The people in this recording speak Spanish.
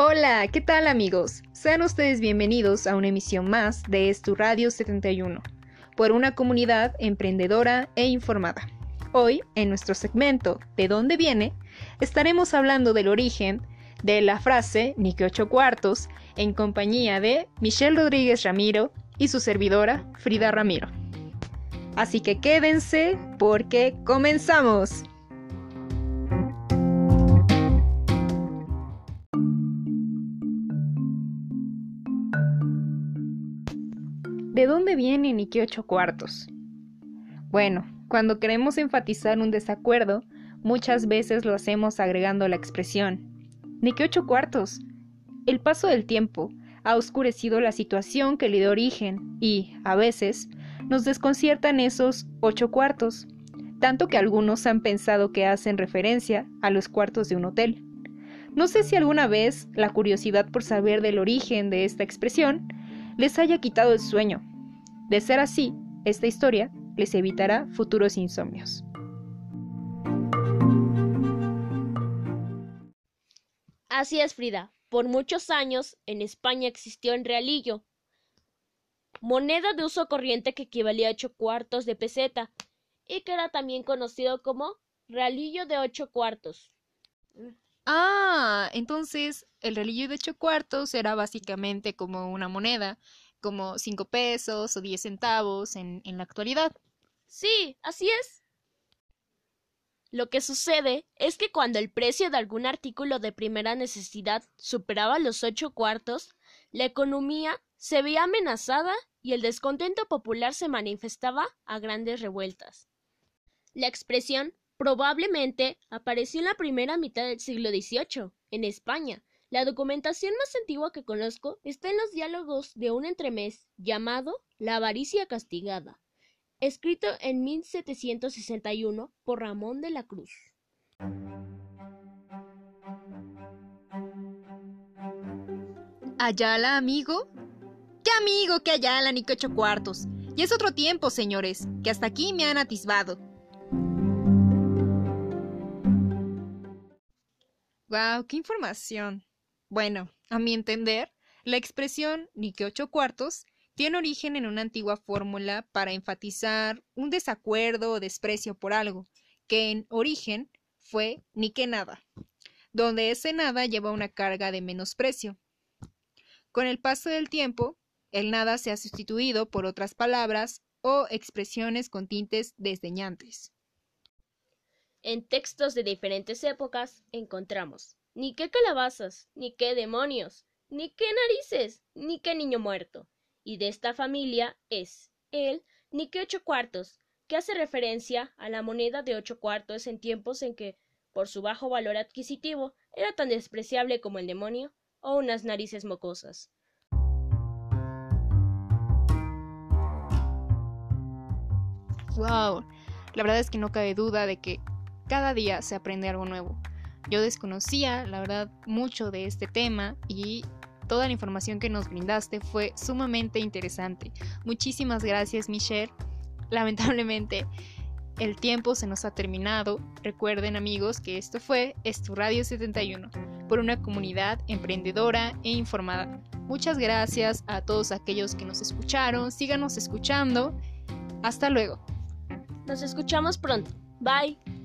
Hola, ¿qué tal amigos? Sean ustedes bienvenidos a una emisión más de Estu Radio 71, por una comunidad emprendedora e informada. Hoy, en nuestro segmento ¿De dónde viene?, estaremos hablando del origen de la frase ni que ocho cuartos en compañía de Michelle Rodríguez Ramiro y su servidora Frida Ramiro. Así que quédense porque comenzamos. ¿De dónde viene ni qué ocho cuartos? Bueno, cuando queremos enfatizar un desacuerdo, muchas veces lo hacemos agregando la expresión ni qué ocho cuartos. El paso del tiempo ha oscurecido la situación que le dio origen y, a veces, nos desconciertan esos ocho cuartos, tanto que algunos han pensado que hacen referencia a los cuartos de un hotel. No sé si alguna vez la curiosidad por saber del origen de esta expresión les haya quitado el sueño. De ser así, esta historia les evitará futuros insomnios. Así es, Frida. Por muchos años en España existió el realillo, moneda de uso corriente que equivalía a ocho cuartos de peseta y que era también conocido como realillo de ocho cuartos. Ah, entonces el relillo de ocho cuartos era básicamente como una moneda, como cinco pesos o diez centavos en, en la actualidad. Sí, así es. Lo que sucede es que cuando el precio de algún artículo de primera necesidad superaba los ocho cuartos, la economía se veía amenazada y el descontento popular se manifestaba a grandes revueltas. La expresión Probablemente apareció en la primera mitad del siglo XVIII, en España. La documentación más antigua que conozco está en los diálogos de un entremés llamado La avaricia castigada, escrito en 1761 por Ramón de la Cruz. ¿Ayala, amigo? ¿Qué amigo que Ayala ni que ocho cuartos? Y es otro tiempo, señores, que hasta aquí me han atisbado. ¡Wow! ¡Qué información! Bueno, a mi entender, la expresión ni que ocho cuartos tiene origen en una antigua fórmula para enfatizar un desacuerdo o desprecio por algo, que en origen fue ni que nada, donde ese nada lleva una carga de menosprecio. Con el paso del tiempo, el nada se ha sustituido por otras palabras o expresiones con tintes desdeñantes. En textos de diferentes épocas encontramos ni qué calabazas, ni qué demonios, ni qué narices, ni qué niño muerto. Y de esta familia es el ni qué ocho cuartos, que hace referencia a la moneda de ocho cuartos en tiempos en que, por su bajo valor adquisitivo, era tan despreciable como el demonio o unas narices mocosas. Wow, la verdad es que no cabe duda de que cada día se aprende algo nuevo. Yo desconocía, la verdad, mucho de este tema y toda la información que nos brindaste fue sumamente interesante. Muchísimas gracias, Michelle. Lamentablemente, el tiempo se nos ha terminado. Recuerden, amigos, que esto fue Estu Radio 71 por una comunidad emprendedora e informada. Muchas gracias a todos aquellos que nos escucharon. Síganos escuchando. Hasta luego. Nos escuchamos pronto. Bye.